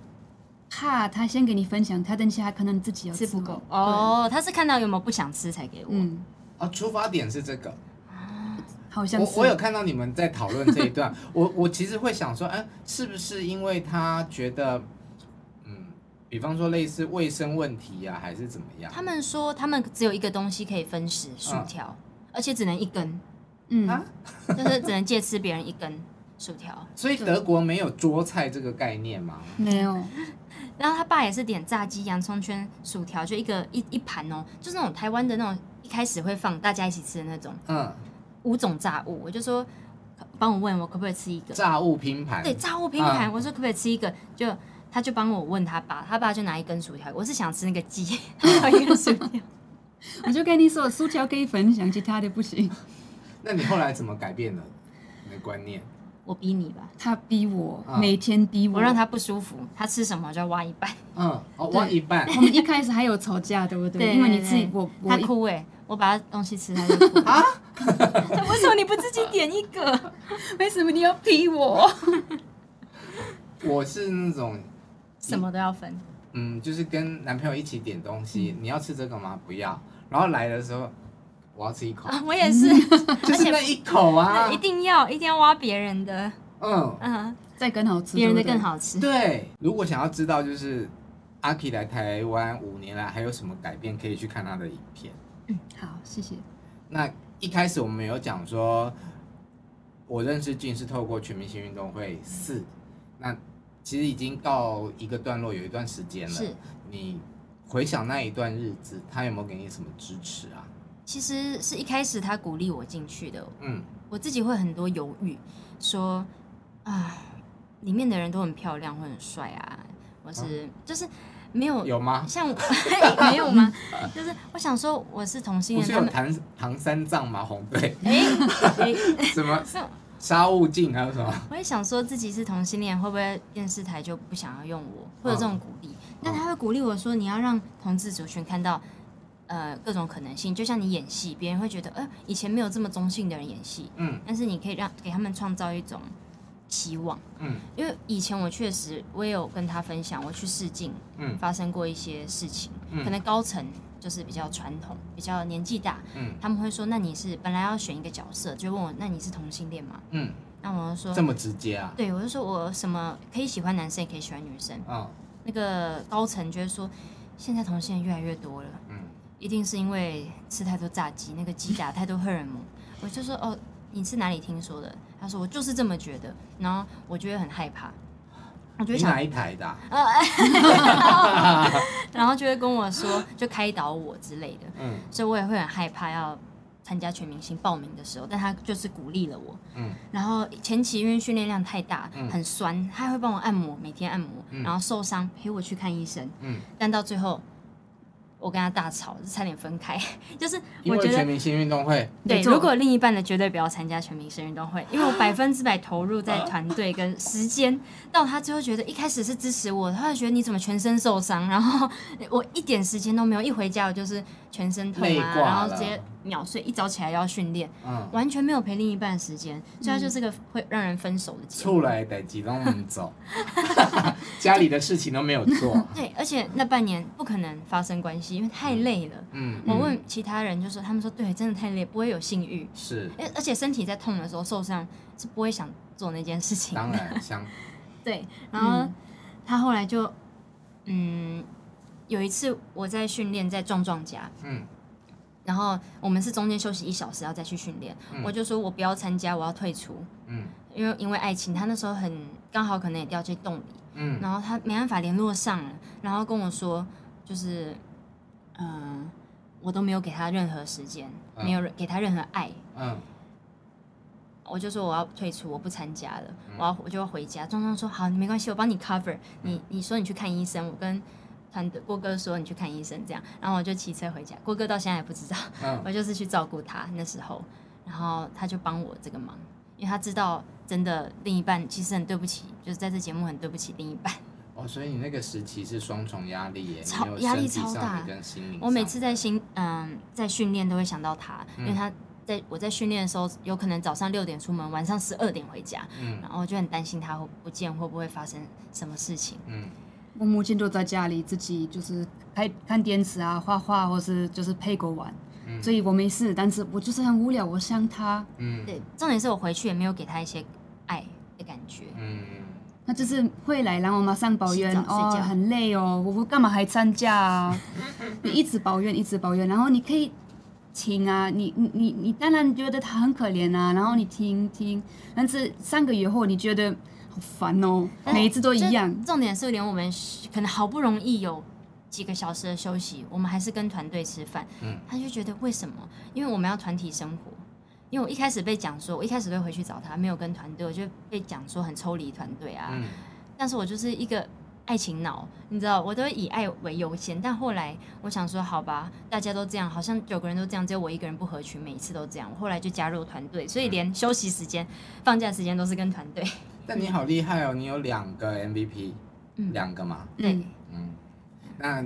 怕他先给你分享，他等下可能自己要吃，吃不够。哦，他是看到有没有不想吃才给我。嗯，哦，出发点是这个。好像是。我我有看到你们在讨论这一段，[LAUGHS] 我我其实会想说，哎，是不是因为他觉得，嗯，比方说类似卫生问题呀、啊，还是怎么样？他们说他们只有一个东西可以分食，薯条，嗯、而且只能一根，嗯，就是只能借吃别人一根薯条。[LAUGHS] 所以德国没有桌菜这个概念吗？没有。[LAUGHS] 然后他爸也是点炸鸡、洋葱圈、薯条，就一个一一盘哦，就是那种台湾的那种一开始会放大家一起吃的那种，嗯。五种炸物，我就说，帮我问我可不可以吃一个炸物拼盘？对，炸物拼盘。我说可不可以吃一个？就他就帮我问他爸，他爸就拿一根薯条。我是想吃那个鸡，[LAUGHS] 拿一根薯条。我就跟你说，薯条可以分享，其他的不行。那你后来怎么改变了你的观念？我逼你吧，他逼我，每天逼我，我让他不舒服。他吃什么就要挖一半。嗯，哦挖一半。我们一开始还有吵架，对不对？因为你自己我他哭哎。我把他东西吃，他就哭啊！为什么你不自己点一个？为什么你要逼我？我是那种什么都要分。嗯，就是跟男朋友一起点东西，你要吃这个吗？不要。然后来的时候，我要吃一口。我也是，[LAUGHS] 就是那一口啊！[LAUGHS] 一定要，一定要挖别人的。嗯嗯，再更好吃，别人的更好吃。对，如果想要知道就是阿 K 来台湾五年来还有什么改变，可以去看他的影片。嗯，好，谢谢。那一开始我们有讲说，我认识俊是透过全明星运动会四，那其实已经到一个段落，有一段时间了。是。你回想那一段日子，他有没有给你什么支持啊？其实是一开始他鼓励我进去的。嗯。我自己会很多犹豫，说啊，里面的人都很漂亮，会很帅啊，我是、嗯、就是。没有有吗？像 [LAUGHS] 没有吗？就是我想说我是同性恋，不是有唐唐三藏吗？红队哎哎 [LAUGHS] 什么沙悟净还有什么？我也想说自己是同性恋，会不会电视台就不想要用我，会有这种鼓励？但他会鼓励我说，你要让同志族群看到呃各种可能性，就像你演戏，别人会觉得呃以前没有这么中性的人演戏，嗯，但是你可以让给他们创造一种。希望，嗯，因为以前我确实我也有跟他分享，我去试镜，嗯，发生过一些事情，嗯，可能高层就是比较传统，比较年纪大，嗯，他们会说，那你是本来要选一个角色，就问我，那你是同性恋吗？嗯，那我就说这么直接啊？对，我就说我什么可以喜欢男生，也可以喜欢女生，哦，那个高层觉得说，现在同性恋越来越多了，嗯，一定是因为吃太多炸鸡，那个鸡打太多荷尔蒙，我就说哦。你是哪里听说的？他说我就是这么觉得，然后我就会很害怕，我觉得想哪一台的、啊？[LAUGHS] 然后就会跟我说，就开导我之类的。嗯，所以我也会很害怕要参加全明星报名的时候，但他就是鼓励了我。嗯，然后前期因为训练量太大，很酸，他还会帮我按摩，每天按摩，然后受伤陪我去看医生。嗯，但到最后。我跟他大吵，就差点分开。[LAUGHS] 就是我觉得全明星运动会，对，如果另一半的绝对不要参加全明星运动会，因为我百分之百投入在团队跟时间。到他最后觉得一开始是支持我，他就觉得你怎么全身受伤，然后我一点时间都没有，一回家我就是全身痛啊，然后直接秒睡，一早起来要训练，嗯，完全没有陪另一半的时间，所以他就是个会让人分手的结果。出来得几都不走，[LAUGHS] 家里的事情都没有做。[LAUGHS] 对，而且那半年不可能发生关系。因为太累了，嗯，我问其他人就说，他们说对，真的太累，不会有性欲，是，而且身体在痛的时候受伤是不会想做那件事情，当然想，[LAUGHS] 对，然后他后来就，嗯，有一次我在训练在壮壮家，嗯，然后我们是中间休息一小时要再去训练，我就说我不要参加，我要退出，嗯，因为因为爱情，他那时候很刚好可能也掉进洞里，嗯，然后他没办法联络上了，然后跟我说就是。嗯，我都没有给他任何时间，嗯、没有给他任何爱。嗯，我就说我要退出，我不参加了，嗯、我要我就要回家。壮壮说好，你没关系，我帮你 cover 你。你你说你去看医生，我跟团队郭哥说你去看医生，这样，然后我就骑车回家。郭哥到现在也不知道，嗯、[LAUGHS] 我就是去照顾他那时候，然后他就帮我这个忙，因为他知道真的另一半其实很对不起，就是在这节目很对不起另一半。[LAUGHS] 哦，所以你那个时期是双重压力耶，超压力超大。我每次在心嗯在训练都会想到他，嗯、因为他在我在训练的时候，有可能早上六点出门，晚上十二点回家，嗯，然后就很担心他会不见，会不会发生什么事情。嗯，我母亲都在家里自己就是看看电视啊、画画，或是就是陪狗玩。所以我没事，但是我就是很无聊，我想他。嗯，对，重点是我回去也没有给他一些爱的感觉。嗯，他就是会来，然后马上抱怨哦，很累哦，我我干嘛还参加啊？你一直抱怨，一直抱怨，然后你可以听啊，你你你你当然觉得他很可怜啊，然后你听听，但是三个月后你觉得好烦哦，每一次都一样。重点是连我们可能好不容易有。几个小时的休息，我们还是跟团队吃饭。嗯，他就觉得为什么？因为我们要团体生活。因为我一开始被讲说，我一开始会回去找他，没有跟团队，我就被讲说很抽离团队啊。嗯，但是我就是一个爱情脑，你知道，我都以爱为优先。但后来我想说，好吧，大家都这样，好像九个人都这样，只有我一个人不合群，每一次都这样。我后来就加入团队，所以连休息时间、放假时间都是跟团队。但你好厉害哦，你有两个 MVP，嗯，两个嘛？对。嗯。那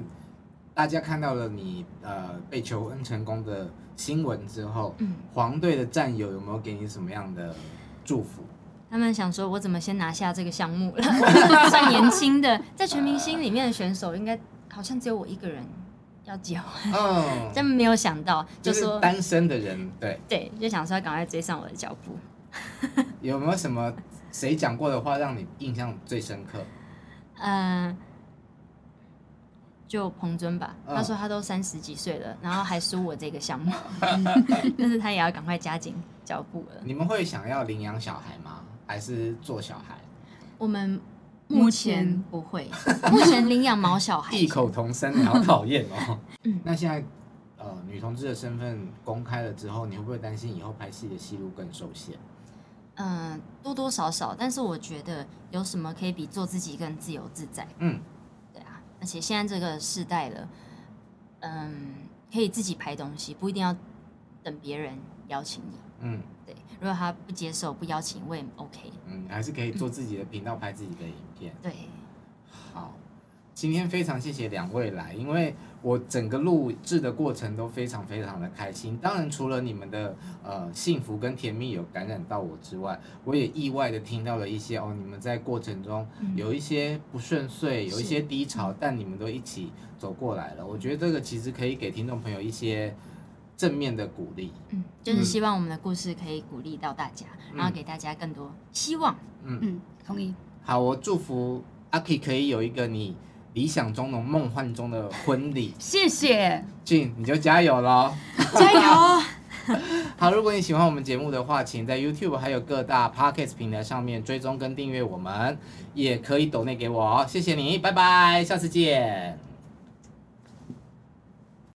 大家看到了你呃被求婚成功的新闻之后，嗯，黄队的战友有没有给你什么样的祝福？他们想说，我怎么先拿下这个项目了？[LAUGHS] 算年轻的，在全明星里面的选手，应该好像只有我一个人要结婚。嗯，真没有想到，就说单身的人，对对，就想说赶快追上我的脚步。[LAUGHS] 有没有什么谁讲过的话让你印象最深刻？嗯、呃。就彭尊吧，他说他都三十几岁了，然后还输我这个项目 [LAUGHS] [LAUGHS] 但是他也要赶快加紧脚步了。你们会想要领养小孩吗？还是做小孩？我们目前不会，[LAUGHS] 目前领养毛小孩。异口同声，你好讨厌哦。嗯，那现在呃，女同志的身份公开了之后，你会不会担心以后拍戏的戏路更受限？嗯，多多少少，但是我觉得有什么可以比做自己更自由自在？嗯。而且现在这个时代了，嗯，可以自己拍东西，不一定要等别人邀请你。嗯，对。如果他不接受、不邀请，我也 OK。嗯，还是可以做自己的频道，拍自己的影片。对。好，今天非常谢谢两位来，因为。我整个录制的过程都非常非常的开心，当然除了你们的呃幸福跟甜蜜有感染到我之外，我也意外的听到了一些哦，你们在过程中有一些不顺遂，有一些低潮，但你们都一起走过来了。我觉得这个其实可以给听众朋友一些正面的鼓励，嗯，就是希望我们的故事可以鼓励到大家，然后给大家更多希望。嗯嗯，同意。好，我祝福阿 K 可以有一个你。理想中的梦幻中的婚礼，[LAUGHS] 谢谢俊，你就加油喽！加油！[LAUGHS] 好，如果你喜欢我们节目的话，请在 YouTube 还有各大 Podcast 平台上面追踪跟订阅我们，也可以抖内给我哦，谢谢你，拜拜，下次见。